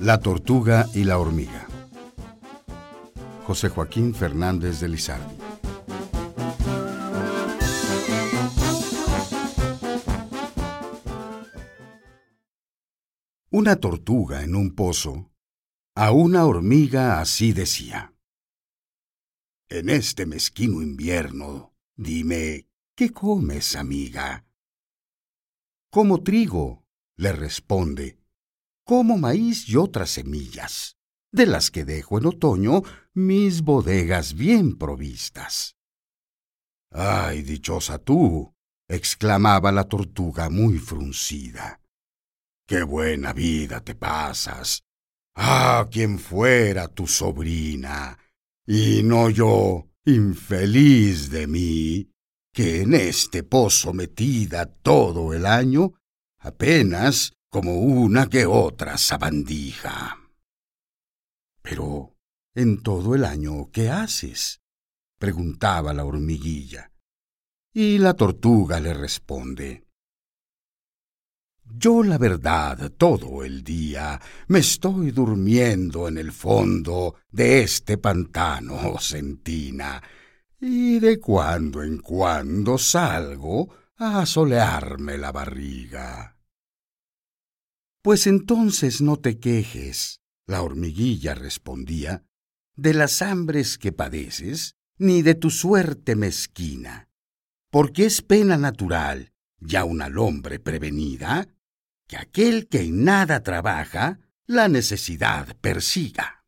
La tortuga y la hormiga. José Joaquín Fernández de Lizardi. Una tortuga en un pozo, a una hormiga así decía. En este mezquino invierno, dime, ¿qué comes, amiga? Como trigo, le responde como maíz y otras semillas, de las que dejo en otoño mis bodegas bien provistas. ¡Ay, dichosa tú! exclamaba la tortuga muy fruncida. ¡Qué buena vida te pasas! ¡Ah, quien fuera tu sobrina! Y no yo, infeliz de mí, que en este pozo metida todo el año, apenas como una que otra sabandija. Pero, ¿en todo el año qué haces? preguntaba la hormiguilla. Y la tortuga le responde. Yo la verdad todo el día me estoy durmiendo en el fondo de este pantano, Centina, y de cuando en cuando salgo a solearme la barriga. Pues entonces no te quejes, la hormiguilla respondía, de las hambres que padeces, ni de tu suerte mezquina, porque es pena natural, ya una hombre prevenida, que aquel que en nada trabaja, la necesidad persiga.